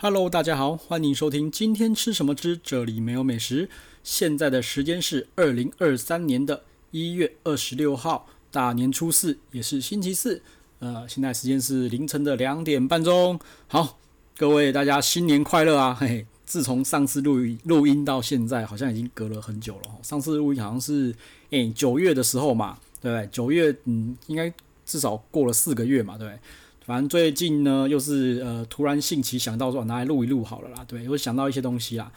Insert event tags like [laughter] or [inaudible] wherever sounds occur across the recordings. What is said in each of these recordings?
Hello，大家好，欢迎收听今天吃什么之这里没有美食。现在的时间是二零二三年的一月二十六号，大年初四，也是星期四。呃，现在时间是凌晨的两点半钟。好，各位大家新年快乐啊！嘿嘿，自从上次录音录音到现在，好像已经隔了很久了。上次录音好像是诶九月的时候嘛，对不对？九月嗯，应该至少过了四个月嘛，对不对？反正最近呢，又是呃突然兴起想到说拿来录一录好了啦，对，又想到一些东西啦。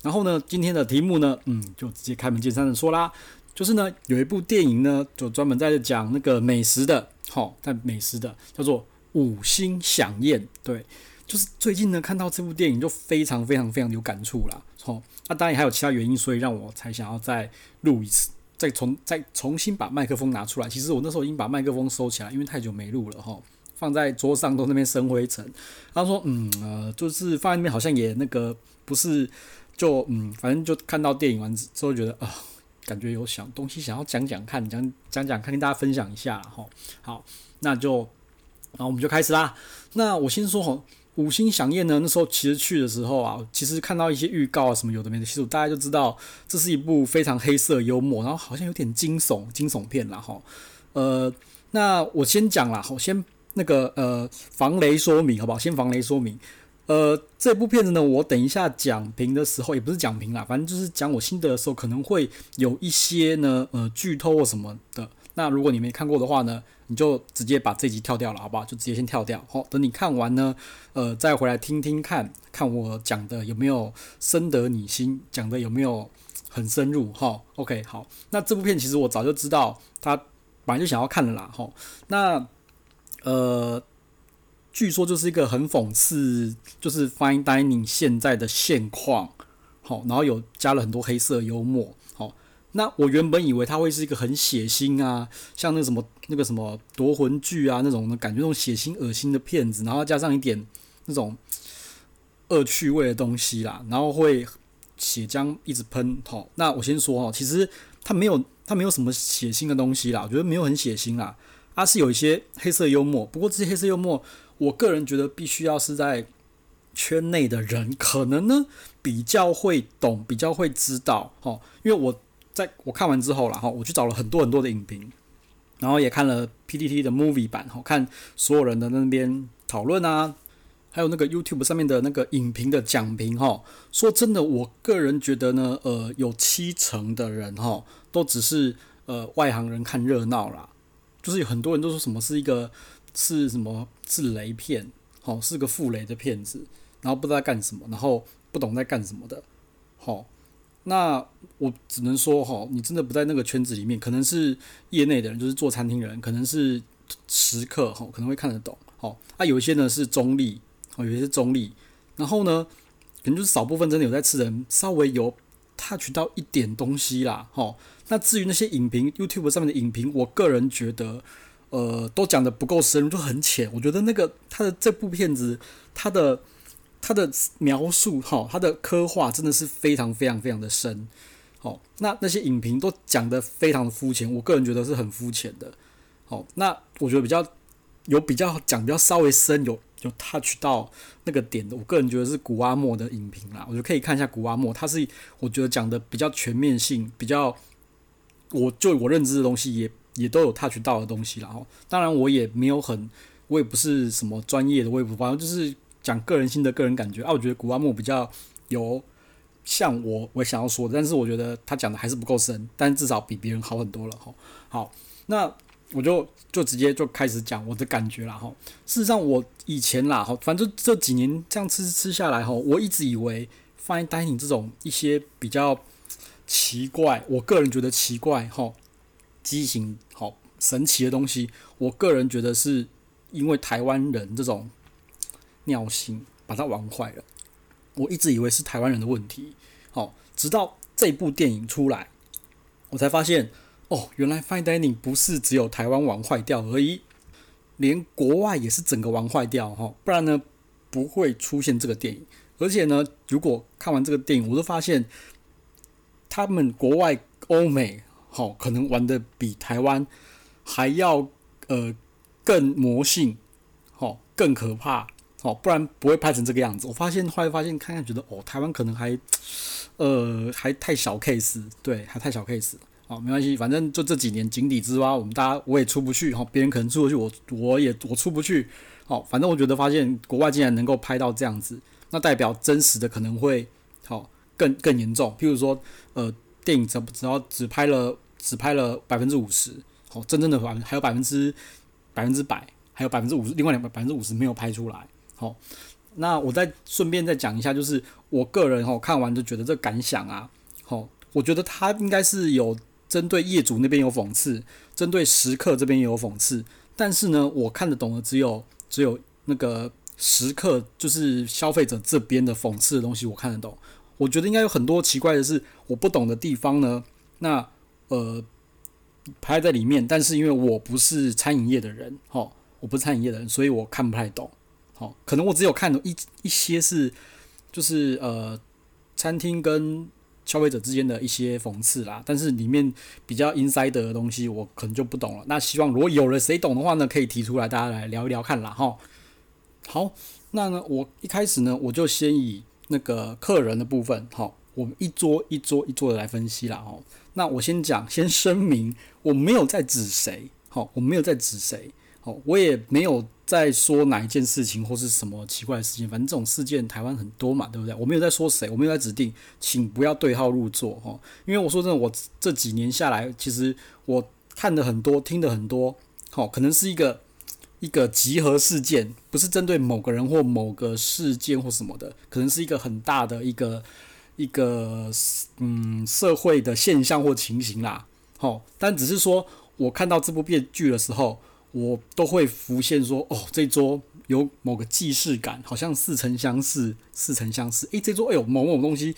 然后呢，今天的题目呢，嗯，就直接开门见山的说啦，就是呢有一部电影呢，就专门在讲那个美食的，好，在美食的叫做《五星响宴》，对，就是最近呢看到这部电影就非常非常非常有感触啦。好，那当然还有其他原因，所以让我才想要再录一次，再重再重新把麦克风拿出来。其实我那时候已经把麦克风收起来，因为太久没录了哈。放在桌上都那边生灰尘，他说：“嗯呃，就是放在那边好像也那个不是，就嗯，反正就看到电影完之后觉得啊、感觉有想东西想要讲讲看，讲讲讲看，跟大家分享一下哈。好，那就然后我们就开始啦。那我先说哈，五星响宴呢，那时候其实去的时候啊，其实看到一些预告啊什么有的没的，其实大家就知道这是一部非常黑色幽默，然后好像有点惊悚惊悚片啦哈。呃，那我先讲啦，好先。那个呃，防雷说明好不好？先防雷说明。呃，这部片子呢，我等一下讲评的时候，也不是讲评啦，反正就是讲我心得的时候，可能会有一些呢，呃，剧透或什么的。那如果你没看过的话呢，你就直接把这集跳掉了，好不好？就直接先跳掉。好，等你看完呢，呃，再回来听听看，看我讲的有没有深得你心，讲的有没有很深入。哈，OK，好。那这部片其实我早就知道，他本来就想要看了啦。哈，那。呃，据说就是一个很讽刺，就是 Fine Dining 现在的现况，好，然后有加了很多黑色幽默，好，那我原本以为它会是一个很血腥啊，像那什么那个什么夺魂剧啊那种的感觉，那种血腥恶心的片子，然后加上一点那种恶趣味的东西啦，然后会血浆一直喷，好，那我先说哦，其实它没有它没有什么血腥的东西啦，我觉得没有很血腥啦。它、是有一些黑色幽默，不过这些黑色幽默，我个人觉得必须要是在圈内的人，可能呢比较会懂，比较会知道，哦。因为我在我看完之后啦，哈，我去找了很多很多的影评，然后也看了 PTT 的 Movie 版，哈，看所有人的那边讨论啊，还有那个 YouTube 上面的那个影评的讲评，哈。说真的，我个人觉得呢，呃，有七成的人，哈，都只是呃外行人看热闹啦。就是有很多人都说什么是一个是什么是雷片，好，是个负雷的片子，然后不知道干什么，然后不懂在干什么的，好，那我只能说哈，你真的不在那个圈子里面，可能是业内的人，就是做餐厅的人，可能是食客哈，可能会看得懂，好，啊，有一些呢是中立，哦，有一些是中立，然后呢，可能就是少部分真的有在吃人，稍微有 touch 到一点东西啦，哈。那至于那些影评，YouTube 上面的影评，我个人觉得，呃，都讲得不够深入，就很浅。我觉得那个他的这部片子，他的他的描述，哈，他的刻画真的是非常非常非常的深。好，那那些影评都讲得非常的肤浅，我个人觉得是很肤浅的。好，那我觉得比较有比较讲比较稍微深，有有 touch 到那个点的，我个人觉得是古阿莫的影评啦。我觉得可以看一下古阿莫，他是我觉得讲的比较全面性，比较。我就我认知的东西也也都有 touch 到的东西了哈，当然我也没有很，我也不是什么专业的，我也不，反正就是讲个人心得、个人感觉啊。我觉得古阿木比较有像我我想要说的，但是我觉得他讲的还是不够深，但至少比别人好很多了哈。好，那我就就直接就开始讲我的感觉了哈。事实上，我以前啦哈，反正这几年这样吃吃下来哈，我一直以为 fine dining 这种一些比较。奇怪，我个人觉得奇怪，吼，畸形，好神奇的东西，我个人觉得是因为台湾人这种尿性把它玩坏了。我一直以为是台湾人的问题，好，直到这部电影出来，我才发现，哦，原来 Fine Dining 不是只有台湾玩坏掉而已，连国外也是整个玩坏掉，哈，不然呢不会出现这个电影。而且呢，如果看完这个电影，我都发现。他们国外欧美好、哦，可能玩的比台湾还要呃更魔性，好、哦、更可怕，哦，不然不会拍成这个样子。我发现后来发现看看觉得哦，台湾可能还呃还太小 case，对，还太小 case。哦，没关系，反正就这几年井底之蛙，我们大家我也出不去，哈，别人可能出得去，我我也我出不去。好，反正我觉得发现国外竟然能够拍到这样子，那代表真实的可能会好更更严重。譬如说，呃，电影只只要只拍了只拍了百分之五十，好，真正的还还有百分之百分之百，还有百分之五十，另外两百百分之五十没有拍出来。好，那我再顺便再讲一下，就是我个人哈看完就觉得这感想啊，好，我觉得他应该是有针对业主那边有讽刺，针对食客这边也有讽刺，但是呢，我看得懂的只有。只有那个食客，就是消费者这边的讽刺的东西，我看得懂。我觉得应该有很多奇怪的是我不懂的地方呢。那呃，排在里面，但是因为我不是餐饮业的人，齁，我不是餐饮业的人，所以我看不太懂。齁，可能我只有看一一些是，就是呃，餐厅跟消费者之间的一些讽刺啦，但是里面比较 inside 的东西，我可能就不懂了。那希望如果有了谁懂的话呢，可以提出来，大家来聊一聊看啦哈。好，那呢，我一开始呢，我就先以那个客人的部分，好，我们一桌一桌一桌的来分析啦哈。那我先讲，先声明，我没有在指谁，好，我没有在指谁，好，我也没有。在说哪一件事情或是什么奇怪的事情，反正这种事件台湾很多嘛，对不对？我没有在说谁，我没有在指定，请不要对号入座哈。因为我说真的，我这几年下来，其实我看的很多，听的很多，好，可能是一个一个集合事件，不是针对某个人或某个事件或什么的，可能是一个很大的一个一个嗯社会的现象或情形啦。好，但只是说我看到这部片剧的时候。我都会浮现说，哦，这桌有某个既视感，好像似曾相识，似曾相识。诶，这桌，哎呦，某某东西，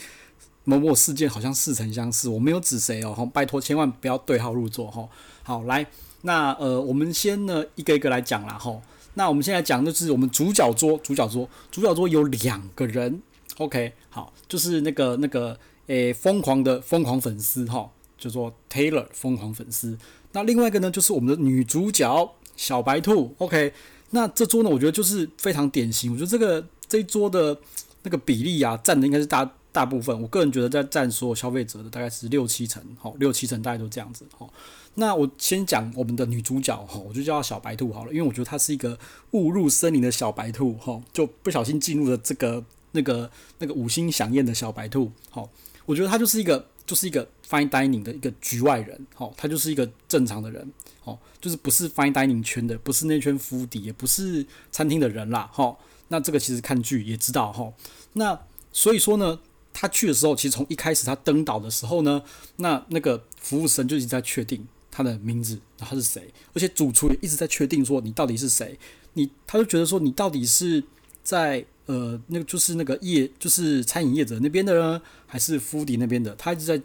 某某事件，好像似曾相识。我没有指谁哦，好，拜托，千万不要对号入座哈。好，来，那呃，我们先呢一个一个来讲啦吼。那我们现在讲就是我们主角桌，主角桌，主角桌有两个人，OK，好，就是那个那个诶，疯狂的疯狂粉丝哈，就说 Taylor 疯狂粉丝。那另外一个呢，就是我们的女主角。小白兔，OK，那这桌呢，我觉得就是非常典型。我觉得这个这一桌的那个比例啊，占的应该是大大部分。我个人觉得在占所有消费者的大概是六七成，好，六七成大概都这样子，好。那我先讲我们的女主角，哈，我就叫她小白兔好了，因为我觉得她是一个误入森林的小白兔，哈，就不小心进入了这个那个那个五星响宴的小白兔，好，我觉得她就是一个。就是一个 fine dining 的一个局外人，好，她就是一个正常的人，好，就是不是 fine dining 圈的，不是那圈 foodie，也不是餐厅的人啦，哈。那这个其实看剧也知道，哈。那所以说呢，他去的时候，其实从一开始他登岛的时候呢，那那个服务生就一直在确定他的名字，他是谁，而且主厨也一直在确定说你到底是谁，你他就觉得说你到底是在。呃，那个就是那个业，就是餐饮业者那边的呢，还是 foodie 那边的？他一直在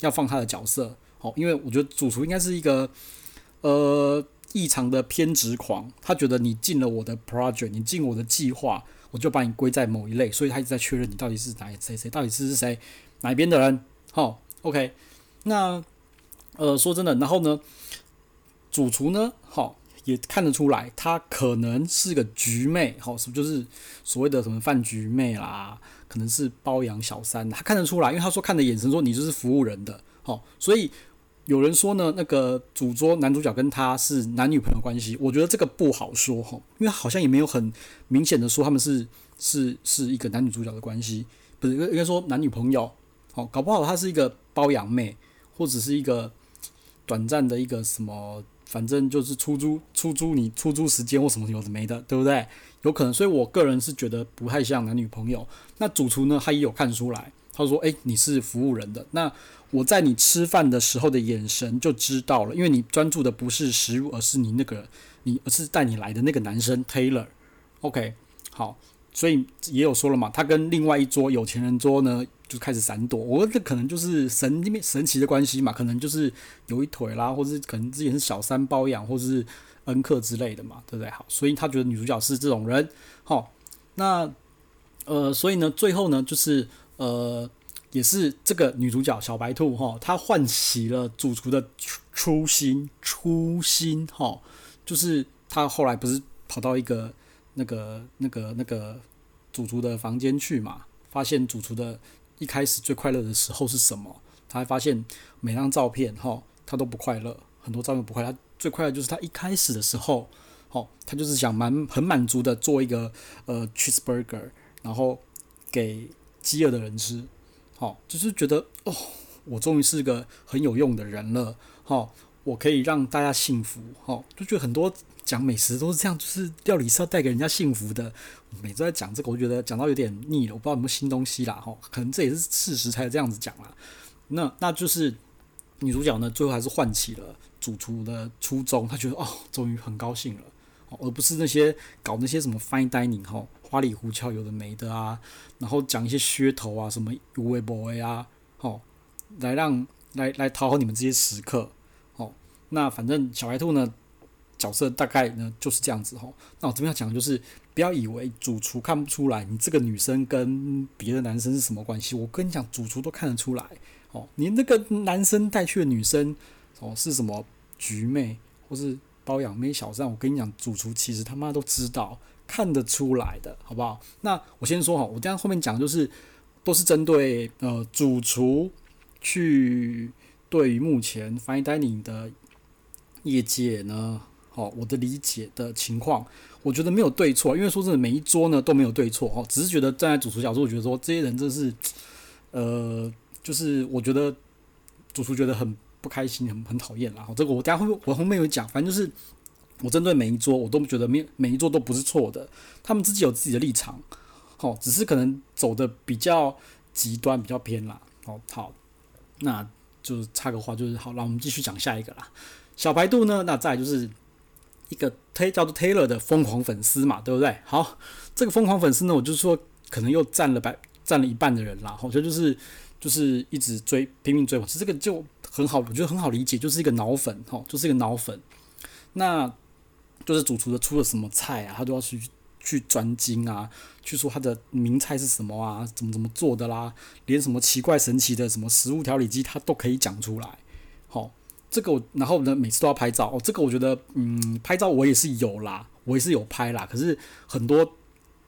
要放他的角色，好，因为我觉得主厨应该是一个呃异常的偏执狂，他觉得你进了我的 project，你进我的计划，我就把你归在某一类，所以他一直在确认你到底是哪谁谁，到底是是谁哪一边的人。好，OK，那呃说真的，然后呢，主厨呢，好。也看得出来，她可能是个局妹，好，是不就是所谓的什么饭局妹啦？可能是包养小三，她看得出来，因为她说看的眼神说你就是服务人的，好，所以有人说呢，那个主桌男主角跟她是男女朋友关系，我觉得这个不好说哈，因为好像也没有很明显的说他们是是是一个男女主角的关系，不是应该说男女朋友，好，搞不好她是一个包养妹，或者是一个短暂的一个什么。反正就是出租出租你出租时间或什么有的没的，对不对？有可能，所以我个人是觉得不太像男女朋友。那主厨呢，他也有看出来，他说：“诶，你是服务人的。那我在你吃饭的时候的眼神就知道了，因为你专注的不是食物，而是你那个你，而是带你来的那个男生 Taylor。OK，好，所以也有说了嘛，他跟另外一桌有钱人桌呢。”就开始闪躲，我觉得这可能就是神那边神奇的关系嘛，可能就是有一腿啦，或是可能之前是小三包养，或者是恩客之类的嘛，对不对？好，所以他觉得女主角是这种人，好，那呃，所以呢，最后呢，就是呃，也是这个女主角小白兔哈，她唤起了主厨的初心，初心哈，就是她后来不是跑到一个那个那个那个主厨的房间去嘛，发现主厨的一开始最快乐的时候是什么？他还发现每张照片哈，他都不快乐，很多照片不快乐。最快乐就是他一开始的时候，哦，他就是想满很满足的做一个呃 cheeseburger，然后给饥饿的人吃，好，就是觉得哦，我终于是个很有用的人了，哈，我可以让大家幸福，哈，就觉得很多。讲美食都是这样，就是料理是要带给人家幸福的。每次在讲这个，我觉得讲到有点腻了，我不知道有没有新东西啦，哈，可能这也是事实才这样子讲啦。那那就是女主角呢，最后还是唤起了主厨的初衷，她觉得哦，终于很高兴了哦，而不是那些搞那些什么 fine dining 吼，花里胡哨有的没的啊，然后讲一些噱头啊，什么有为不为啊，哦，来让来来讨好你们这些食客，哦，那反正小白兔呢。角色大概呢就是这样子吼，那我这边要讲的就是，不要以为主厨看不出来你这个女生跟别的男生是什么关系。我跟你讲，主厨都看得出来哦。你那个男生带去的女生哦是什么局妹或是包养妹小三，我跟你讲，主厨其实他妈都知道，看得出来的，好不好？那我先说哈，我这样后面讲就是都是针对呃主厨去对于目前 fine dining 的业界呢。好，我的理解的情况，我觉得没有对错，因为说真的，每一桌呢都没有对错哦，只是觉得站在主厨角度，我觉得说这些人真是，呃，就是我觉得主厨觉得很不开心，很很讨厌啦。这个我等下会我后面有讲，反正就是我针对每一桌，我都觉得每每一桌都不是错的，他们自己有自己的立场，好，只是可能走的比较极端，比较偏啦。好，好，那就插个话，就是好，那我们继续讲下一个啦。小白兔呢，那再就是。一个推叫做 Taylor 的疯狂粉丝嘛，对不对？好，这个疯狂粉丝呢，我就说可能又占了百占了一半的人啦。好，就就是就是一直追拼命追，其实这个就很好，我觉得很好理解，就是一个脑粉哈，就是一个脑粉。那就是主厨的出了什么菜啊，他都要去去专精啊，去说他的名菜是什么啊，怎么怎么做的啦，连什么奇怪神奇的什么食物调理机，他都可以讲出来。这个，然后呢，每次都要拍照哦。这个我觉得，嗯，拍照我也是有啦，我也是有拍啦。可是很多，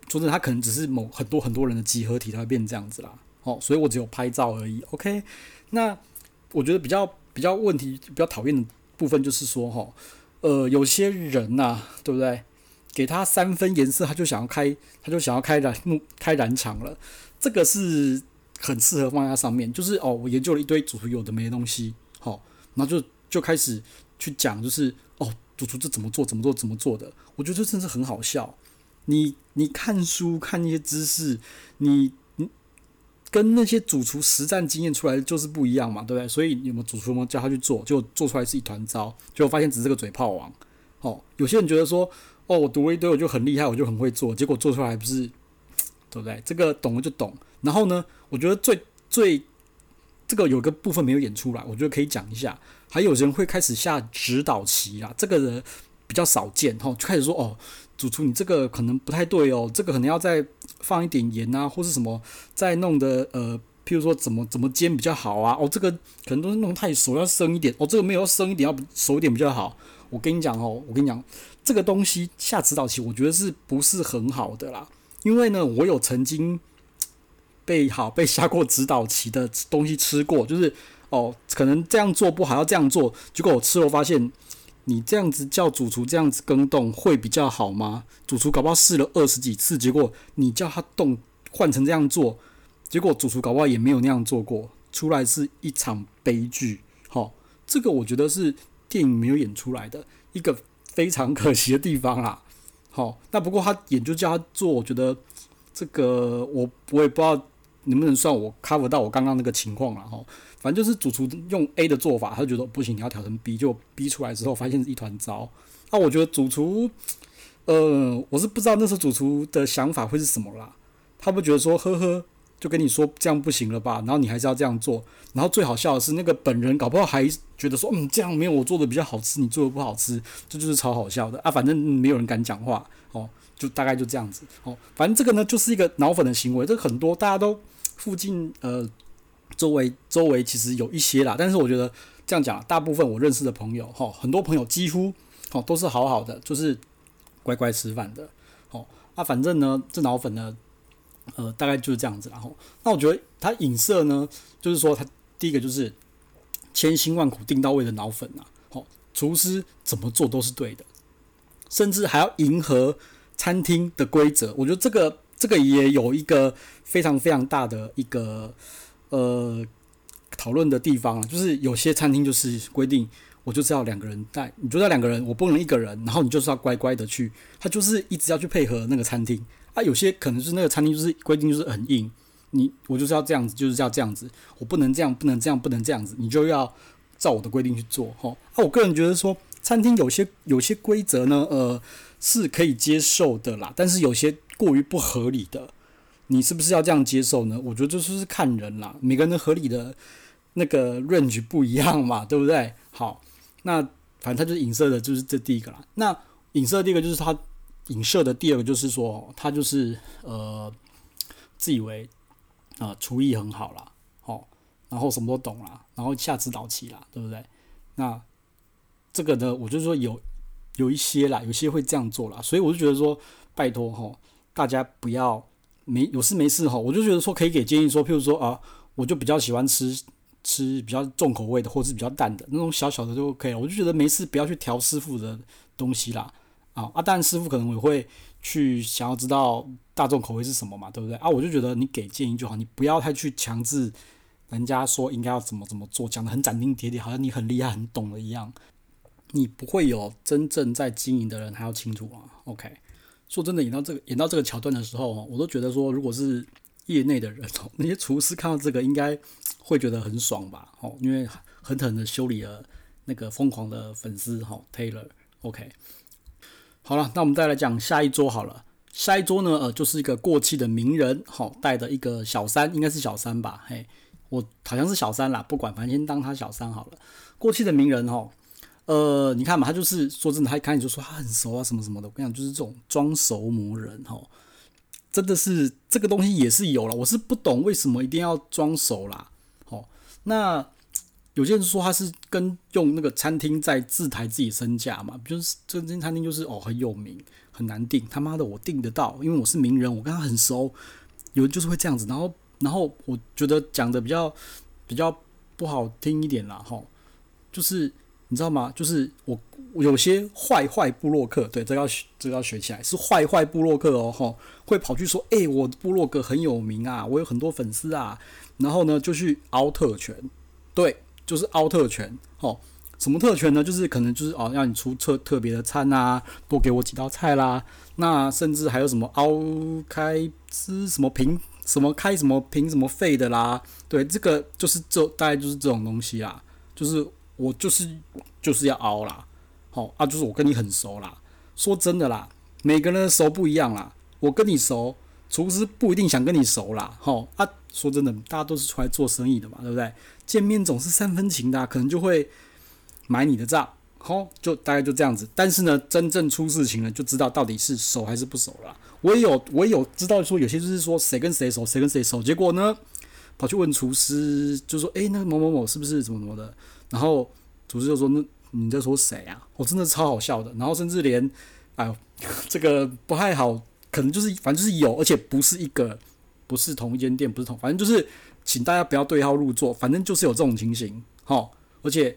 说真的，他可能只是某很多很多人的集合体，他会变这样子啦。哦，所以我只有拍照而已。OK，那我觉得比较比较问题比较讨厌的部分就是说，哈，呃，有些人呐、对不对？给他三分颜色，他就想要开，他就想要开燃木开燃厂了。这个是很适合放在上面，就是哦，我研究了一堆主厨有的没的东西，好，然后就。就开始去讲，就是哦，主厨这怎么做，怎么做，怎么做的？我觉得这真是很好笑。你你看书看那些知识，你你跟那些主厨实战经验出来就是不一样嘛，对不对？所以你们主厨们叫他去做，就做出来是一团糟，结果发现只是个嘴炮王。哦，有些人觉得说，哦，我读了一堆，我就很厉害，我就很会做，结果做出来不是，对不对？这个懂了就懂。然后呢，我觉得最最这个有个部分没有演出来，我觉得可以讲一下。还有人会开始下指导棋啊，这个人比较少见哈，就开始说哦，主厨你这个可能不太对哦，这个可能要再放一点盐啊，或是什么再弄的呃，譬如说怎么怎么煎比较好啊，哦，这个可能都是弄太熟，要生一点哦，这个没有要生一点，要熟一点比较好。我跟你讲哦，我跟你讲，这个东西下指导棋，我觉得是不是很好的啦？因为呢，我有曾经被好被下过指导棋的东西吃过，就是。哦，可能这样做不好，要这样做。结果我吃了，发现你这样子叫主厨这样子更动会比较好吗？主厨搞不好试了二十几次，结果你叫他动换成这样做，结果主厨搞不好也没有那样做过，出来是一场悲剧。好、这个我觉得是电影没有演出来的一个非常可惜的地方啦。好、那不过他演就叫他做，我觉得这个我我也不知道能不能算我 cover 到我刚刚那个情况了哈。反正就是主厨用 A 的做法，他就觉得不行，你要调成 B，就 B 出来之后发现一团糟。那我觉得主厨，呃，我是不知道那时候主厨的想法会是什么啦。他不觉得说，呵呵，就跟你说这样不行了吧？然后你还是要这样做。然后最好笑的是，那个本人搞不好还觉得说，嗯，这样没有我做的比较好吃，你做的不好吃，这就是超好笑的啊。反正没有人敢讲话哦，就大概就这样子哦。反正这个呢，就是一个脑粉的行为，这很多大家都附近呃。周围周围其实有一些啦，但是我觉得这样讲，大部分我认识的朋友，哈，很多朋友几乎，哦，都是好好的，就是乖乖吃饭的，哦，啊，反正呢，这脑粉呢，呃，大概就是这样子。然后，那我觉得他影射呢，就是说他第一个就是千辛万苦订到位的脑粉啊，好，厨师怎么做都是对的，甚至还要迎合餐厅的规则。我觉得这个这个也有一个非常非常大的一个呃讨论的地方啊，就是有些餐厅就是规定。我就是要两个人带，你就要两个人，我不能一个人。然后你就是要乖乖的去，他就是一直要去配合那个餐厅啊。有些可能是那个餐厅就是规定就是很硬，你我就是要这样子，就是要这样子，我不能这样，不能这样，不能这样子，你就要照我的规定去做。哈，啊，我个人觉得说，餐厅有些有些规则呢，呃，是可以接受的啦，但是有些过于不合理的，你是不是要这样接受呢？我觉得就是看人啦，每个人的合理的那个 range 不一样嘛，对不对？好。那反正他就是影射的，就是这第一个啦。那影射的第一个就是他影射的第二个，就是说他就是呃自以为啊、呃、厨艺很好啦，哦，然后什么都懂啦，然后下指导棋啦，对不对？那这个呢，我就说有有一些啦，有些会这样做啦，所以我就觉得说，拜托哈，大家不要没有事没事哈，我就觉得说可以给建议说，譬如说啊，我就比较喜欢吃。吃比较重口味的，或者是比较淡的那种小小的就 OK 了。我就觉得没事，不要去调师傅的东西啦。啊啊，但师傅可能也会去想要知道大众口味是什么嘛，对不对？啊，我就觉得你给建议就好，你不要太去强制人家说应该要怎么怎么做，讲得很斩钉截铁，好像你很厉害、很懂了一样。你不会有真正在经营的人还要清楚啊。OK，说真的，演到这个演到这个桥段的时候，我都觉得说，如果是业内的人，[laughs] 那些厨师看到这个应该。会觉得很爽吧？哦，因为狠狠的修理了那个疯狂的粉丝哈，Taylor。OK，好了，那我们再来讲下一桌好了。下一桌呢，呃，就是一个过气的名人，好带的一个小三，应该是小三吧？嘿，我好像是小三啦，不管，反正先当他小三好了。过气的名人哈，呃，你看嘛，他就是说真的，他一开始就说他很熟啊，什么什么的。我跟你讲，就是这种装熟磨人哈，真的是这个东西也是有了，我是不懂为什么一定要装熟啦。那有些人说他是跟用那个餐厅在自抬自己身价嘛，就是这间餐厅就是哦很有名，很难订，他妈的我订得到，因为我是名人，我跟他很熟，有就是会这样子，然后然后我觉得讲的比较比较不好听一点啦，齁，就是你知道吗？就是我，有些坏坏部落客，对，这个要这要学起来，是坏坏部落客哦，齁，会跑去说，诶、我的部落格很有名啊，我有很多粉丝啊。然后呢，就去凹特权，对，就是凹特权，哦，什么特权呢？就是可能就是哦，让你出特特别的餐啊，多给我几道菜啦，那甚至还有什么凹开支什么瓶，什么开什么瓶什么费的啦，对，这个就是这大概就是这种东西啦，就是我就是就是要凹啦，好啊，就是我跟你很熟啦，说真的啦，每个人的熟不一样啦，我跟你熟，厨师不一定想跟你熟啦，好啊。说真的，大家都是出来做生意的嘛，对不对？见面总是三分情的，可能就会买你的账，好，就大概就这样子。但是呢，真正出事情了，就知道到底是熟还是不熟了。我也有，我也有知道说，有些就是说谁跟谁熟，谁跟谁熟，结果呢，跑去问厨师，就说：“诶，那个某某某是不是怎么怎么的？”然后组织就说：“那你在说谁啊？”我真的超好笑的。然后甚至连，哎，[laughs] 这个不太好，可能就是反正就是有，而且不是一个。不是同一间店，不是同，反正就是，请大家不要对号入座，反正就是有这种情形，哈，而且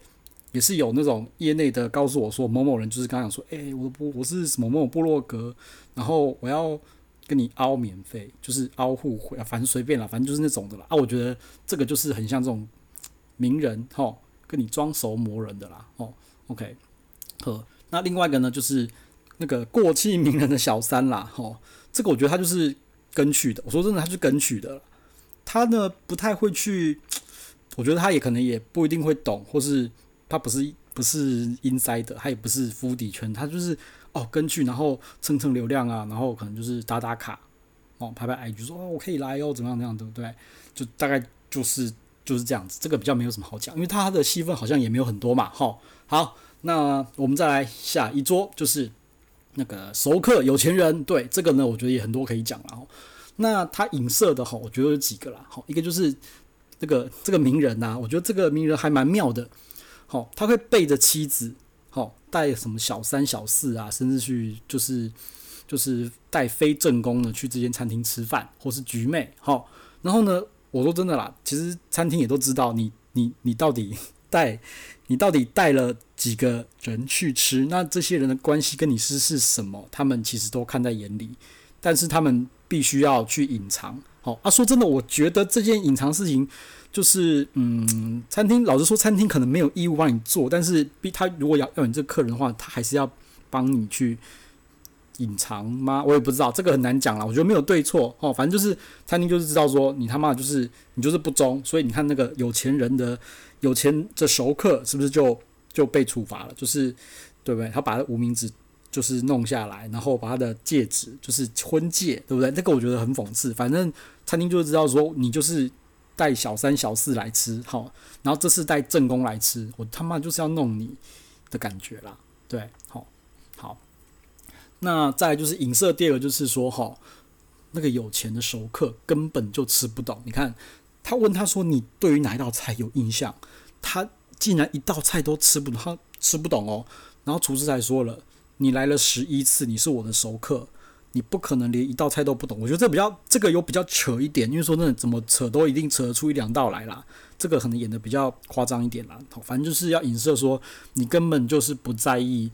也是有那种业内的告诉我说，某某人就是刚想说，诶、欸，我不我是什么某某部落格，然后我要跟你凹免费，就是凹互惠，反正随便啦，反正就是那种的啦。啊，我觉得这个就是很像这种名人，哈，跟你装熟磨人的啦，哦，OK，呵，那另外一个呢，就是那个过气名人的小三啦，哦，这个我觉得他就是。跟去的，我说真的，他是跟去的。他呢不太会去，我觉得他也可能也不一定会懂，或是他不是不是 inside 的，他也不是 foodie 圈，他就是哦跟去，然后蹭蹭流量啊，然后可能就是打打卡，哦拍拍 IG 说哦我可以来哦，怎么样怎么样，对不对？就大概就是就是这样子，这个比较没有什么好讲，因为他的戏份好像也没有很多嘛，哈。好，那我们再来下一桌，就是。那个熟客有钱人，对这个呢，我觉得也很多可以讲了。那他影射的哈，我觉得有几个啦。好，一个就是这个这个名人呐，我觉得这个名人还蛮妙的。好，他会背着妻子，好带什么小三小四啊，甚至去就是就是带非正宫呢去这间餐厅吃饭，或是局妹，好，然后呢，我说真的啦，其实餐厅也都知道你你你到底带你到底带了几个人去吃，那这些人的关系跟你是是什么，他们其实都看在眼里，但是他们必须要去隐藏。好啊，说真的，我觉得这件隐藏事情。就是嗯，餐厅老实说，餐厅可能没有义务帮你做，但是逼他如果要要你这客人的话，他还是要帮你去隐藏吗？我也不知道，这个很难讲啦。我觉得没有对错哦，反正就是餐厅就是知道说你他妈就是你就是不忠，所以你看那个有钱人的有钱的熟客是不是就就被处罚了？就是对不对？他把他无名指就是弄下来，然后把他的戒指就是婚戒，对不对？那个我觉得很讽刺。反正餐厅就知道说你就是。带小三小四来吃，好，然后这次带正宫来吃，我他妈就是要弄你的感觉啦，对，好，那再就是影射第二个，就是说，哈，那个有钱的熟客根本就吃不懂。你看，他问他说：“你对于哪一道菜有印象？”他竟然一道菜都吃不懂，他吃不懂哦。然后厨师才说了：“你来了十一次，你是我的熟客。”你不可能连一道菜都不懂，我觉得这比较这个有比较扯一点，因为说那怎么扯都一定扯得出一两道来啦，这个可能演得比较夸张一点啦。反正就是要影射说你根本就是不在意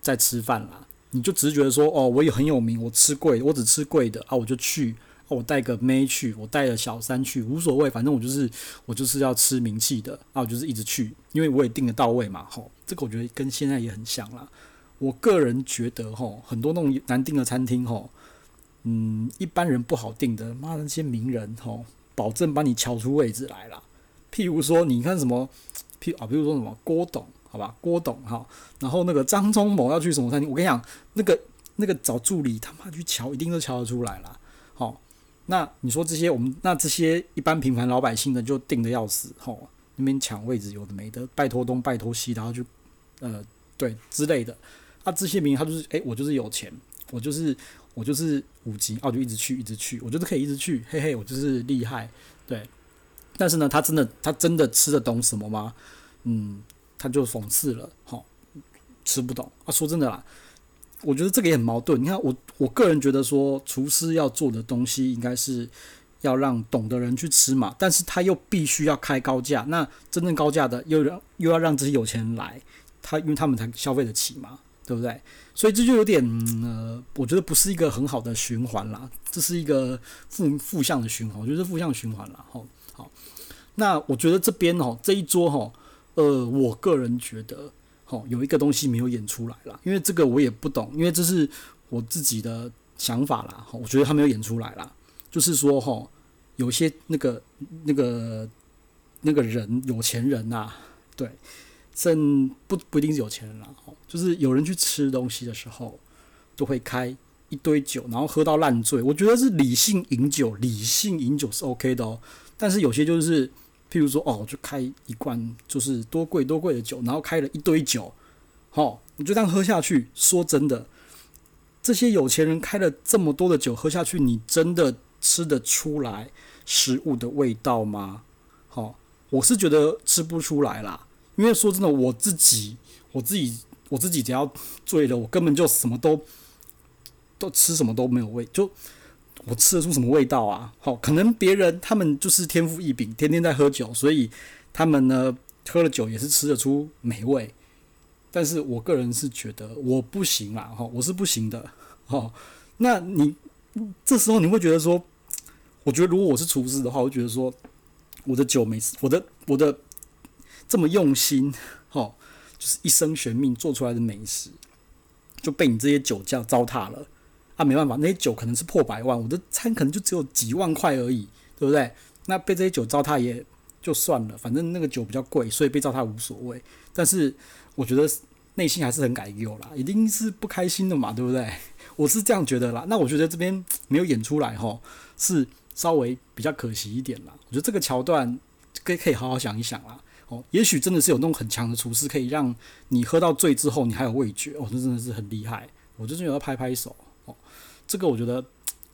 在吃饭啦，你就只是觉得说哦，我也很有名，我吃贵，我只吃贵的啊，我就去，我带个妹去，我带着小三去，无所谓，反正我就是我就是要吃名气的啊，我就是一直去，因为我也订得到位嘛，吼，这个我觉得跟现在也很像啦。我个人觉得，吼，很多那种难订的餐厅，吼，嗯，一般人不好订的，妈那些名人，吼，保证帮你瞧出位置来了。譬如说，你看什么，譬啊，比如说什么郭董，好吧，郭董哈，然后那个张忠谋要去什么餐厅，我跟你讲，那个那个找助理他妈去瞧，一定都瞧得出来了。好，那你说这些我们那这些一般平凡老百姓呢就定的要死，吼，那边抢位置有的没的，拜托东拜托西，然后就呃对之类的。他这些名，他就是诶、我就是有钱，我就是我就是五级，哦，就一直去，一直去，我就是可以一直去，嘿嘿，我就是厉害，对。但是呢，他真的他真的吃得懂什么吗？嗯，他就讽刺了，齁，吃不懂啊。说真的啦，我觉得这个也很矛盾。你看，我我个人觉得说，厨师要做的东西，应该是要让懂的人去吃嘛，但是他又必须要开高价，那真正高价的又让又要让这些有钱人来，他因为他们才消费得起嘛。对不对？所以这就有点呃，我觉得不是一个很好的循环啦，这是一个负负向的循环，我觉得是负向循环啦。好，好，那我觉得这边哦，这一桌哈，呃，我个人觉得，哦，有一个东西没有演出来啦，因为这个我也不懂，因为这是我自己的想法啦。我觉得他没有演出来啦，就是说哈，有些那个那个那个人有钱人呐，对。甚不不一定是有钱人啦，就是有人去吃东西的时候，都会开一堆酒，然后喝到烂醉。我觉得是理性饮酒，理性饮酒是 OK 的哦。但是有些就是，譬如说哦，就开一罐就是多贵多贵的酒，然后开了一堆酒，好，你就这样喝下去。说真的，这些有钱人开了这么多的酒喝下去，你真的吃得出来食物的味道吗？好，我是觉得吃不出来啦。因为说真的，我自己，我自己，我自己只要醉了，我根本就什么都都吃什么都没有味，就我吃得出什么味道啊？好，可能别人他们就是天赋异禀，天天在喝酒，所以他们呢喝了酒也是吃得出美味。但是我个人是觉得我不行啦，哈，我是不行的。哈，那你这时候你会觉得说，我觉得如果我是厨师的话，我觉得说，我的酒没，我的我的。这么用心，吼，就是一生悬命做出来的美食，就被你这些酒驾糟蹋了啊！没办法，那些酒可能是破百万，我的餐可能就只有几万块而已，对不对？那被这些酒糟蹋也就算了，反正那个酒比较贵，所以被糟蹋无所谓。但是我觉得内心还是很感忧啦，一定是不开心的嘛，对不对？[laughs] 我是这样觉得啦。那我觉得这边没有演出来，吼，是稍微比较可惜一点啦。我觉得这个桥段可以可以好好想一想啦。哦，也许真的是有那种很强的厨师，可以让你喝到醉之后，你还有味觉。哦，这真的是很厉害。我就是有要拍拍手。哦，这个我觉得，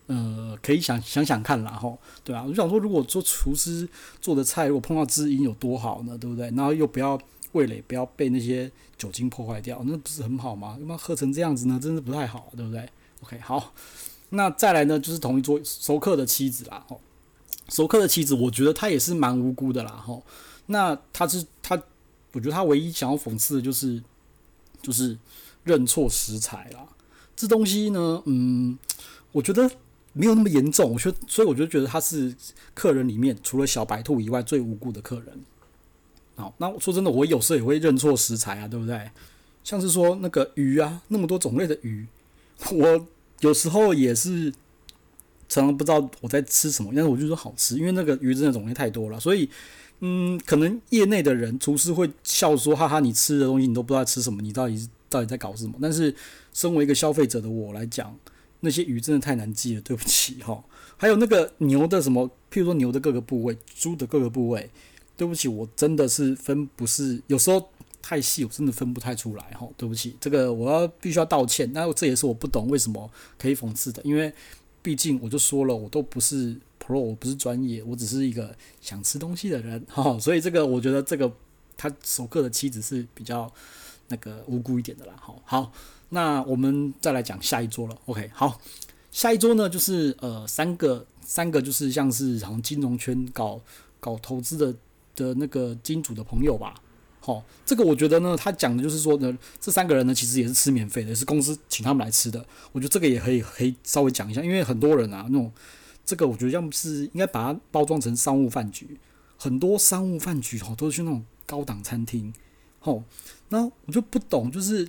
呃，可以想想想看啦。吼，对啊，我就想说，如果做厨师做的菜，如果碰到知音有多好呢？对不对？然后又不要味蕾不要被那些酒精破坏掉，那不是很好吗？要不然喝成这样子呢，真的不太好，对不对？OK，好，那再来呢，就是同一桌熟客的妻子啦。吼，熟客的妻子，我觉得他也是蛮无辜的啦。吼，那他是他，我觉得他唯一想要讽刺的就是，就是认错食材啦。这东西呢，嗯，我觉得没有那么严重。我觉得，所以我就觉得他是客人里面除了小白兔以外最无辜的客人。好，那我说真的，我有时候也会认错食材啊，对不对？像是说那个鱼啊，那么多种类的鱼，[laughs] 我有时候也是常常不知道我在吃什么，但是我就说好吃，因为那个鱼真的种类太多了，所以嗯，可能业内的人厨师会笑说，哈哈，你吃的东西你都不知道吃什么，你到底是到底在搞什么？但是身为一个消费者的我来讲，那些鱼真的太难记了，对不起哈。还有那个牛的什么，譬如说牛的各个部位，猪的各个部位。对不起，我真的是分不是，有时候太细，我真的分不太出来哈。对不起，这个我要必须要道歉。那这也是我不懂为什么可以讽刺的，因为毕竟我就说了，我都不是 pro，我不是专业，我只是一个想吃东西的人哈。所以这个我觉得这个他首客的妻子是比较那个无辜一点的啦。好，好，那我们再来讲下一桌了。OK，好，下一桌呢就是呃三个三个就是像是好像金融圈搞搞投资的。的那个金主的朋友吧，好，这个我觉得呢，他讲的就是说呢，这三个人呢其实也是吃免费的，也是公司请他们来吃的。我觉得这个也可以可以稍微讲一下，因为很多人啊，那种这个我觉得要么是应该把它包装成商务饭局，很多商务饭局哦都是去那种高档餐厅，哦，那我就不懂，就是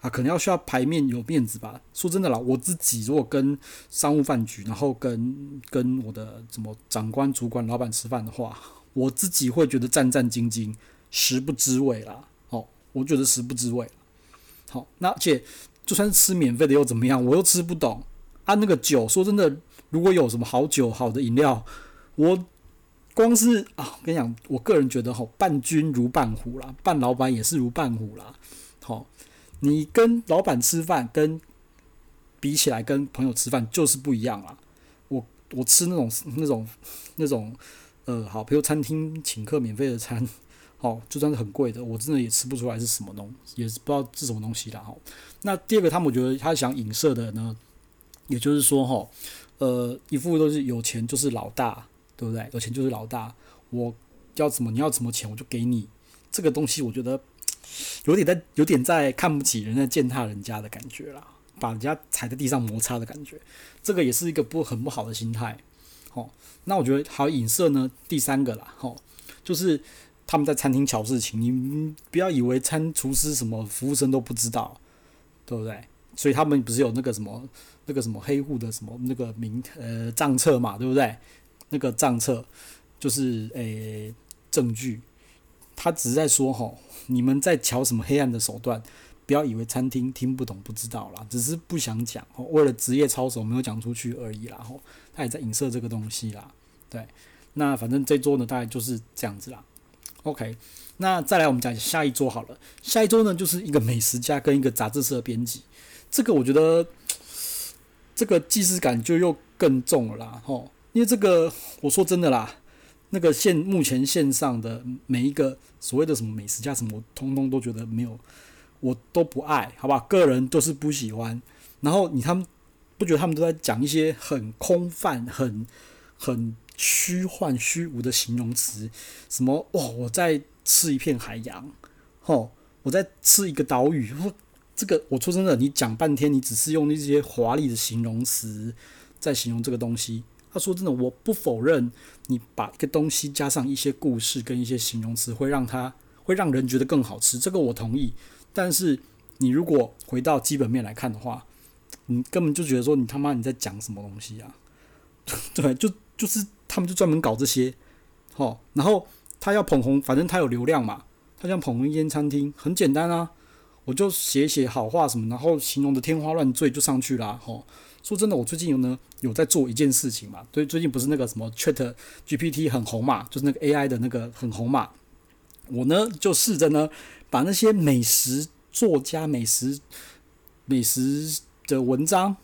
啊，可能要需要牌面有面子吧。说真的啦，我自己如果跟商务饭局，然后跟跟我的什么长官、主管、老板吃饭的话。我自己会觉得战战兢兢，食不知味啦。哦，我觉得食不知味。好，那而且就算是吃免费的又怎么样？我又吃不懂啊。那个酒，说真的，如果有什么好酒、好的饮料，我光是啊，我跟你讲，我个人觉得吼，伴君如伴虎啦，伴老板也是如伴虎啦。好，你跟老板吃饭，跟比起来跟朋友吃饭就是不一样啦。我我吃那种那种那种。呃，好，比如餐厅请客免费的餐，好，就算是很贵的，我真的也吃不出来是什么东，也不知道是什么东西啦。哈。那第二个，他们我觉得他想影射的呢，也就是说，哈，呃，一副都是有钱就是老大，对不对？有钱就是老大，我要怎么你要什么钱我就给你，这个东西我觉得 [tsk] 有点在有点在看不起人家践踏人家的感觉啦，把人家踩在地上摩擦的感觉，这个也是一个不很不好的心态。哦，那我觉得好影射呢。第三个啦，吼，就是他们在餐厅乔事情，你不要以为餐厨师什么服务生都不知道，对不对？所以他们不是有那个什么那个什么黑户的什么那个名呃账册嘛，对不对？那个账册就是诶、欸、证据，他只是在说吼，你们在乔什么黑暗的手段。不要以为餐厅听不懂不知道啦，只是不想讲哦，为了职业操守没有讲出去而已啦。吼，他也在影射这个东西啦。对，那反正这桌呢，大概就是这样子啦。OK，那再来我们讲下一桌好了。下一桌呢，就是一个美食家跟一个杂志社编辑。这个我觉得这个既视感就又更重了啦。吼，因为这个我说真的啦，那个线目前线上的每一个所谓的什么美食家什么，我通通都觉得没有。我都不爱，好吧，个人都是不喜欢。然后你他们不觉得他们都在讲一些很空泛、很很虚幻、虚无的形容词？什么哇，我在吃一片海洋，吼，我在吃一个岛屿。这个，我说真的，你讲半天，你只是用那些华丽的形容词在形容这个东西。他说真的，我不否认你把一个东西加上一些故事跟一些形容词，会让它会让人觉得更好吃。这个我同意。但是你如果回到基本面来看的话，你根本就觉得说你他妈你在讲什么东西啊？[laughs] 对，就就是他们就专门搞这些，哦，然后他要捧红，反正他有流量嘛，他想捧红一间餐厅，很简单啊，我就写写好话什么，然后形容的天花乱坠就上去啦，齁。说真的，我最近有呢有在做一件事情嘛，对，最近不是那个什么 Chat GPT 很红嘛，就是那个 AI 的那个很红嘛，我呢就试着呢。把那些美食作家、美食美食的文章，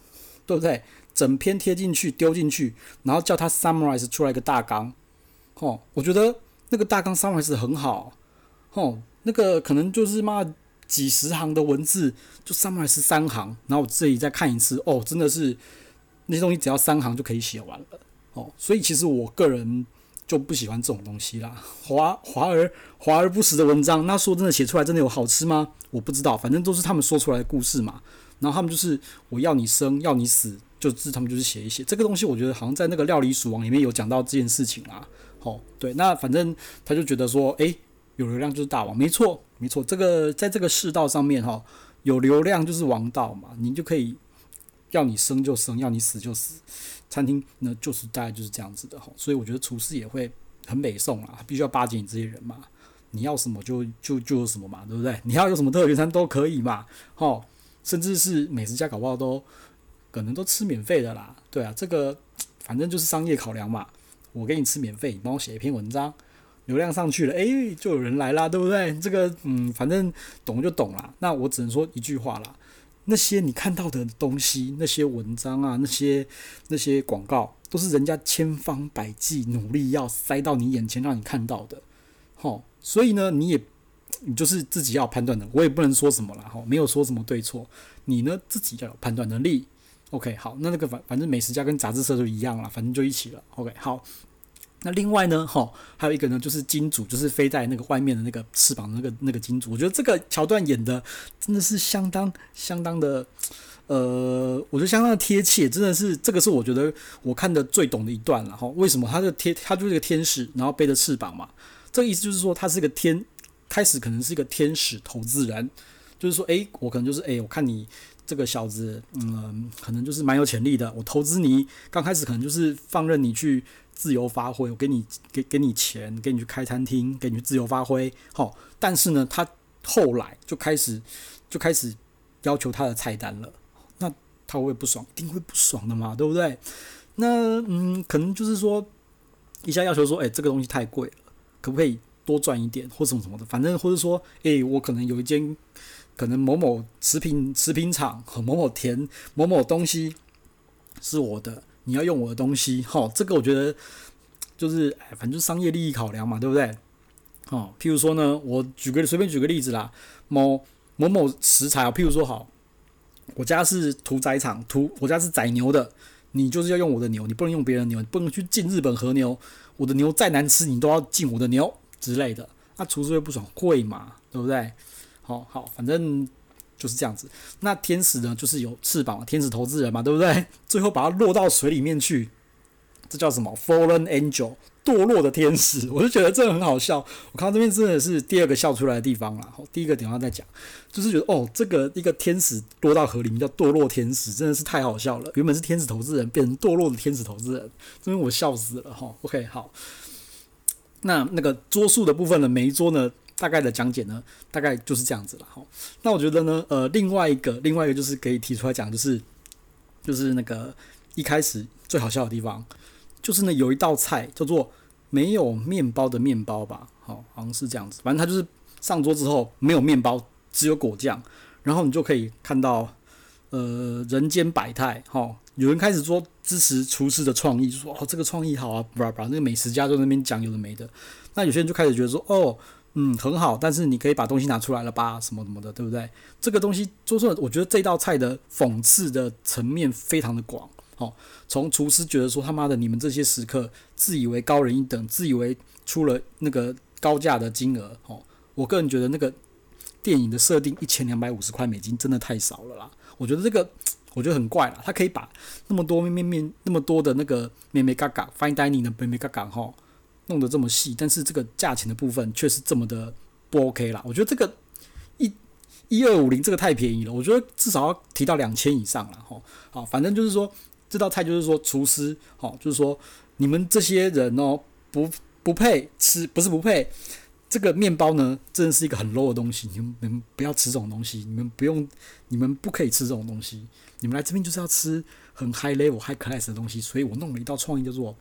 对不对？整篇贴进去，丢进去，然后叫他 summarize 出来一个大纲。哦，我觉得那个大纲 summarize 很好。哦，那个可能就是嘛，几十行的文字，就 summarize 三行，然后我自己再看一次，哦，真的是那些东西只要三行就可以写完了，哦，所以其实我个人就不喜欢这种东西啦，[laughs] 华华而华而不实的文章，那说真的写出来真的有好吃吗？我不知道，反正都是他们说出来的故事嘛，然后他们就是我要你生要你死。就是他们就是写一写这个东西，我觉得好像在那个料理鼠王里面有讲到这件事情啊。好，对，那反正他就觉得说，诶，有流量就是大王，没错，没错。这个在这个世道上面哈，有流量就是王道嘛，你就可以要你生就生，要你死就死。餐厅呢，就是大概就是这样子的哈，所以我觉得厨师也会很美送啊，必须要巴结你这些人嘛。你要什么就就就有什么嘛，对不对？你要有什么特别餐都可以嘛，好，甚至是美食家搞不好都。可能都吃免费的啦，对啊，这个反正就是商业考量嘛。我给你吃免费，你帮我写一篇文章，流量上去了，诶，就有人来啦，对不对？这个嗯，反正懂就懂啦。那我只能说一句话啦，那些你看到的东西，那些文章啊，那些那些广告，都是人家千方百计努力要塞到你眼前让你看到的。好，所以呢，你也你就是自己要判断的，我也不能说什么啦，齁，没有说什么对错，你呢自己要有判断能力。OK，好，那那个反反正美食家跟杂志社都一样了，反正就一起了。OK，好，那另外呢，哈，还有一个呢，就是金主，就是飞在那个外面的那个翅膀的那个那个金主，我觉得这个桥段演的真的是相当相当的，呃，我觉得相当的贴切，真的是这个是我觉得我看的最懂的一段了哈。为什么他这个天，他就是个天使，然后背着翅膀嘛？这个意思就是说他是个天，开始可能是一个天使投资人，就是说，诶，我可能就是，诶，我看你。这个小子，嗯，可能就是蛮有潜力的。我投资你，刚开始可能就是放任你去自由发挥，我给你给给你钱，给你去开餐厅，给你去自由发挥。好，但是呢，他后来就开始就开始要求他的菜单了。那他会不爽？一定会不爽的嘛，对不对？那嗯，可能就是说一下要求说，哎，这个东西太贵了，可不可以多赚一点，或什么什么的？反正或者说，哎，我可能有一间。可能某某食品食品厂和某某田某某东西是我的，你要用我的东西，哈，这个我觉得就是哎，反正就是商业利益考量嘛，对不对？哦，譬如说呢，我举个随便举个例子啦，某某某食材啊，譬如说好，我家是屠宰场，屠我家是宰牛的，你就是要用我的牛，你不能用别人牛，你不能去进日本和牛，我的牛再难吃，你都要进我的牛之类的，那厨师会不爽，贵嘛，对不对？好好，反正就是这样子。那天使呢，就是有翅膀，天使投资人嘛，对不对？[laughs] 最后把它落到水里面去，这叫什么？Fallen Angel，堕落的天使。[laughs] 我就觉得这个很好笑。我看到这边真的是第二个笑出来的地方了。第一个等下再讲，就是觉得哦，这个一个天使落到河里面叫堕落天使，真的是太好笑了。原本是天使投资人，变成堕落的天使投资人，这边我笑死了哈。OK，好，那那个桌数的部分呢，每一桌呢？大概的讲解呢，大概就是这样子了哈。那我觉得呢，呃，另外一个，另外一个就是可以提出来讲，就是就是那个一开始最好笑的地方，就是呢有一道菜叫做没有面包的面包吧，好，好像是这样子。反正它就是上桌之后没有面包，只有果酱，然后你就可以看到呃人间百态哈。有人开始说支持厨师的创意，就说哦这个创意好啊，把把那个美食家在那边讲有的没的。那有些人就开始觉得说哦。嗯，很好，但是你可以把东西拿出来了吧，什么什么的，对不对？这个东西做出来，我觉得这道菜的讽刺的层面非常的广。哦，从厨师觉得说他妈的你们这些食客自以为高人一等，自以为出了那个高价的金额。哦，我个人觉得那个电影的设定一千两百五十块美金真的太少了啦。我觉得这个我觉得很怪啦，他可以把那么多面面面那么多的那个眉眉角角 fine dining 的眉眉角角哈。弄得这么细，但是这个价钱的部分却是这么的不 OK 啦。我觉得这个一一二五零这个太便宜了，我觉得至少要提到两千以上了哈。好，反正就是说这道菜就是说厨师，好，就是说你们这些人哦，不不配吃，不是不配。这个面包呢，真的是一个很 low 的东西，你们你们不要吃这种东西，你们不用，你们不可以吃这种东西。你们来这边就是要吃很 high level、high class 的东西，所以我弄了一道创意叫做。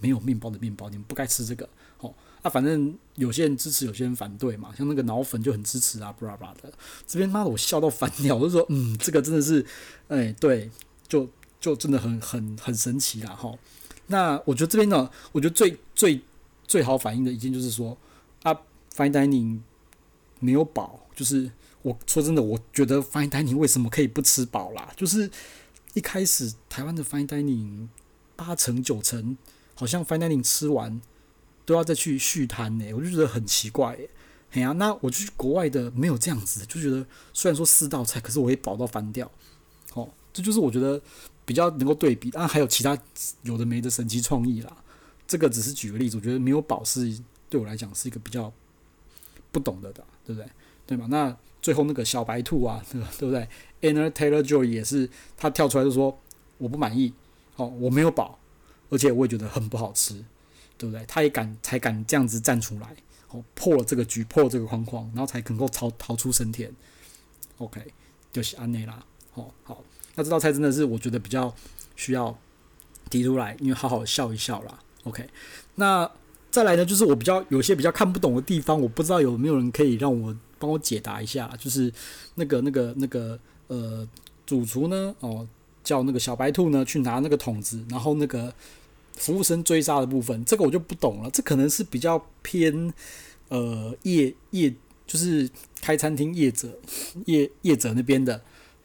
没有面包的面包，你们不该吃这个。哦，啊，反正有些人支持，有些人反对嘛。像那个脑粉就很支持啊，布拉布拉的。这边妈的，我笑到翻掉，我就说，嗯，这个真的是，哎，对，就就真的很很很神奇啦，哈。那我觉得这边呢，我觉得最最最好反映的一件就是说，啊，fine dining 没有饱，就是我说真的，我觉得 fine dining 为什么可以不吃饱啦？就是一开始台湾的 fine dining 八成九成，好像 fine dining 吃完都要再去续摊呢，我就觉得很奇怪诶。哎呀，那我去国外的没有这样子，就觉得虽然说四道菜，可是我也饱到翻掉。哦，这就是我觉得比较能够对比。当然还有其他有的没的神奇创意啦。这个只是举个例子，我觉得没有饱是对我来讲是一个比较不懂得的，对不对？对吗？那最后那个小白兔啊，[laughs] 对不对？Anya Taylor-Joy 也是他跳出来就说我不满意，哦，我没有饱，而且我也觉得很不好吃，对不对？他也敢才敢这样子站出来。哦，破了这个局，破了这个框框，然后才能够逃逃出生天。OK，就是安内拉。哦，好，那这道菜真的是我觉得比较需要提出来，因为好好笑一笑啦。OK，那再来呢，就是我比较有些比较看不懂的地方，我不知道有没有人可以让我帮我解答一下。就是那个、那个、那个呃，主厨呢，哦，叫那个小白兔呢去拿那个桶子，然后那个。服务生追杀的部分，这个我就不懂了。这可能是比较偏呃业业，就是开餐厅业者业业者那边的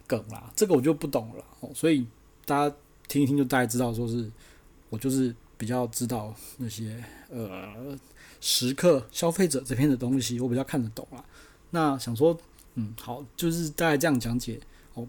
梗啦。这个我就不懂了哦。所以大家听一听，就大概知道，说是我就是比较知道那些呃食客消费者这边的东西，我比较看得懂啦。那想说，嗯，好，就是大概这样讲解哦。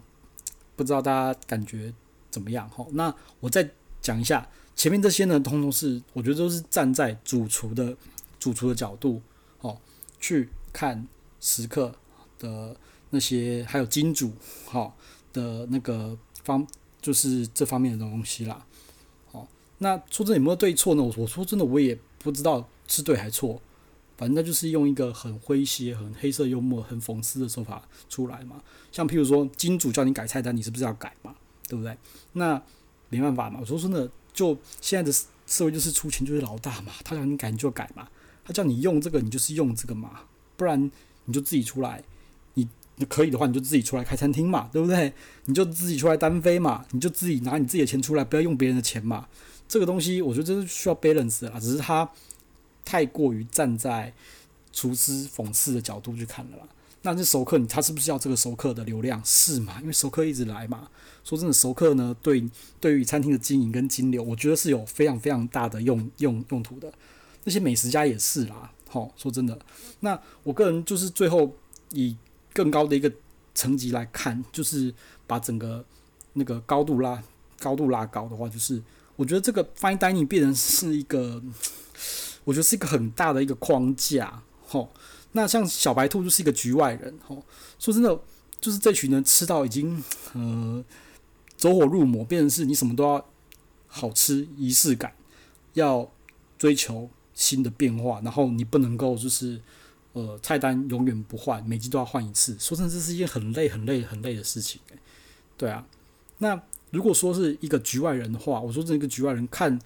不知道大家感觉怎么样？哦，那我再讲一下。前面这些呢，通通是我觉得都是站在主厨的主厨的角度，哦，去看食客的那些，还有金主，哈的那个方，就是这方面的东西啦。哦，那说真的有没有对错呢？我我说真的，我也不知道是对还是错，反正那就是用一个很诙谐、很黑色幽默、很讽刺的手法出来嘛。像譬如说，金主叫你改菜单，你是不是要改嘛？对不对？那没办法嘛。我说真的。就现在的社会就是出钱就是老大嘛，他叫你改你就改嘛，他叫你用这个你就是用这个嘛，不然你就自己出来，你可以的话你就自己出来开餐厅嘛，对不对？你就自己出来单飞嘛，你就自己拿你自己的钱出来，不要用别人的钱嘛。这个东西我觉得这是需要 balance 的啦，只是他太过于站在厨师讽刺的角度去看了啦。那这熟客，他是不是要这个熟客的流量？是嘛？因为熟客一直来嘛。说真的，熟客呢，对对于餐厅的经营跟金流，我觉得是有非常非常大的用用用途的。那些美食家也是啦。齁，说真的，那我个人就是最后以更高的一个层级来看，就是把整个那个高度拉高度拉高的话，就是我觉得这个 fine dining 变成是一个，我觉得是一个很大的一个框架。齁。那像小白兔就是一个局外人，吼，说真的，就是这群人吃到已经呃走火入魔，变成是你什么都要好吃，仪式感，要追求新的变化，然后你不能够就是呃菜单永远不换，每季都要换一次。说真的，这是一件很累、很累、很累的事情，对啊。那如果说是一个局外人的话，我说这一个局外人看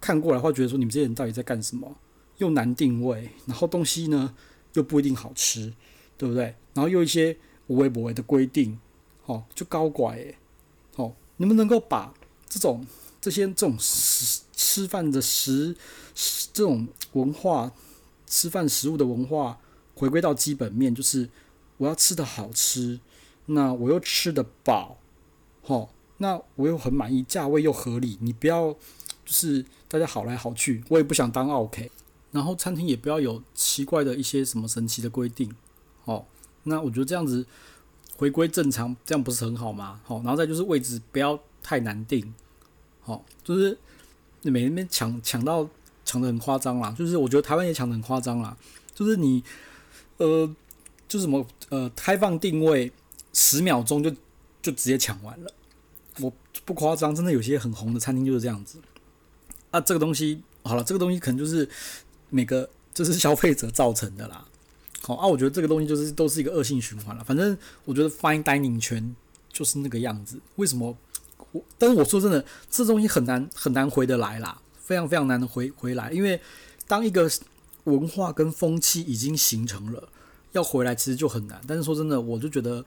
看过来的话，觉得说你们这些人到底在干什么？又难定位，然后东西呢？又不一定好吃，对不对？然后又一些无微不微的规定，哦，就高拐诶，哦，能不能够把这种这些这种食吃饭的食这种文化，吃饭食物的文化回归到基本面，就是我要吃的好吃，那我又吃得饱，哦，那我又很满意，价位又合理，你不要就是大家好来好去，我也不想当奥客。然后餐厅也不要有奇怪的一些什么神奇的规定，哦，那我觉得这样子回归正常，这样不是很好吗？好，然后再就是位置不要太难定，好，就是你每那边抢抢到抢得很夸张啦，就是我觉得台湾也抢得很夸张啦，就是你呃，就是什么呃，开放定位十秒钟就就直接抢完了，我不夸张，真的有些很红的餐厅就是这样子，啊，这个东西好了，这个东西可能就是。每个就是消费者造成的啦，好啊，我觉得这个东西就是都是一个恶性循环了。反正我觉得 fine dining 圈就是那个样子。为什么？我但是我说真的，这东西很难很难回得来啦，非常非常难的回回来。因为当一个文化跟风气已经形成了，要回来其实就很难。但是说真的，我就觉得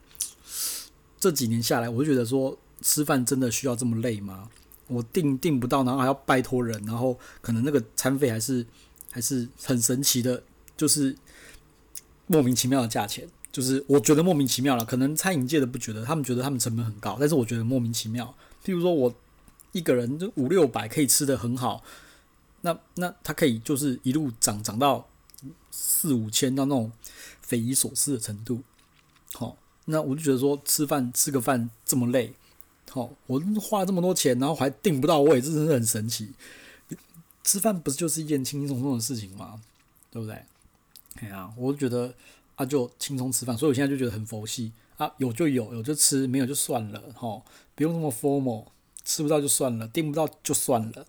这几年下来，我就觉得说吃饭真的需要这么累吗？我订订不到，然后还要拜托人，然后可能那个餐费还是。还是很神奇的，就是莫名其妙的价钱，就是我觉得莫名其妙了。可能餐饮界的不觉得，他们觉得他们成本很高，但是我觉得莫名其妙。譬如说我一个人就五六百可以吃得很好，那那他可以就是一路涨涨到四五千到那种匪夷所思的程度。好，那我就觉得说吃饭吃个饭这么累，好，我花了这么多钱，然后还订不到位，这真的很神奇。吃饭不是就是一件轻轻松松的事情吗？对不对？哎呀，我就觉得啊，就轻松吃饭，所以我现在就觉得很佛系啊，有就有，有就吃，没有就算了，吼，不用那么 formal，吃不到就算了，订不到就算了，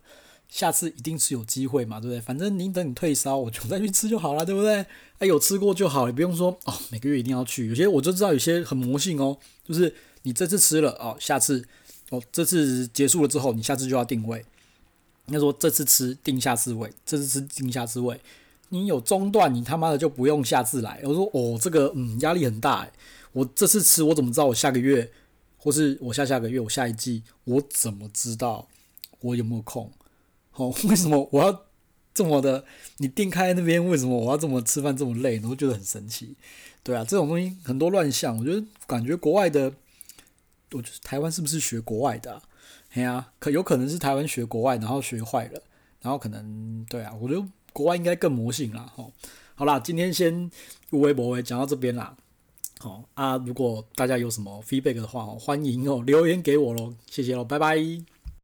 下次一定是有机会嘛，对不对？反正你等你退烧，我就再去吃就好了，对不对？哎，有吃过就好，也不用说哦，每个月一定要去。有些我就知道有些很魔性哦，就是你这次吃了哦，下次哦，这次结束了之后，你下次就要订位。应该说这次吃定下次位，这次吃定下次位。你有中断，你他妈的就不用下次来。我说哦，这个嗯压力很大。我这次吃，我怎么知道我下个月，或是我下下个月，我下一季，我怎么知道我有没有空？好，为什么我要这么的？你订开那边，为什么我要这么吃饭这么累呢？我觉得很神奇。对啊，这种东西很多乱象。我觉得感觉国外的，我觉得台湾是不是学国外的？嘿啊，可有可能是台湾学国外，然后学坏了，然后可能对啊，我觉得。国外应该更魔性啦，吼，好啦，今天先无微博微讲到这边啦，好啊，如果大家有什么 feedback 的话，欢迎哦留言给我喽，谢谢喽，拜拜。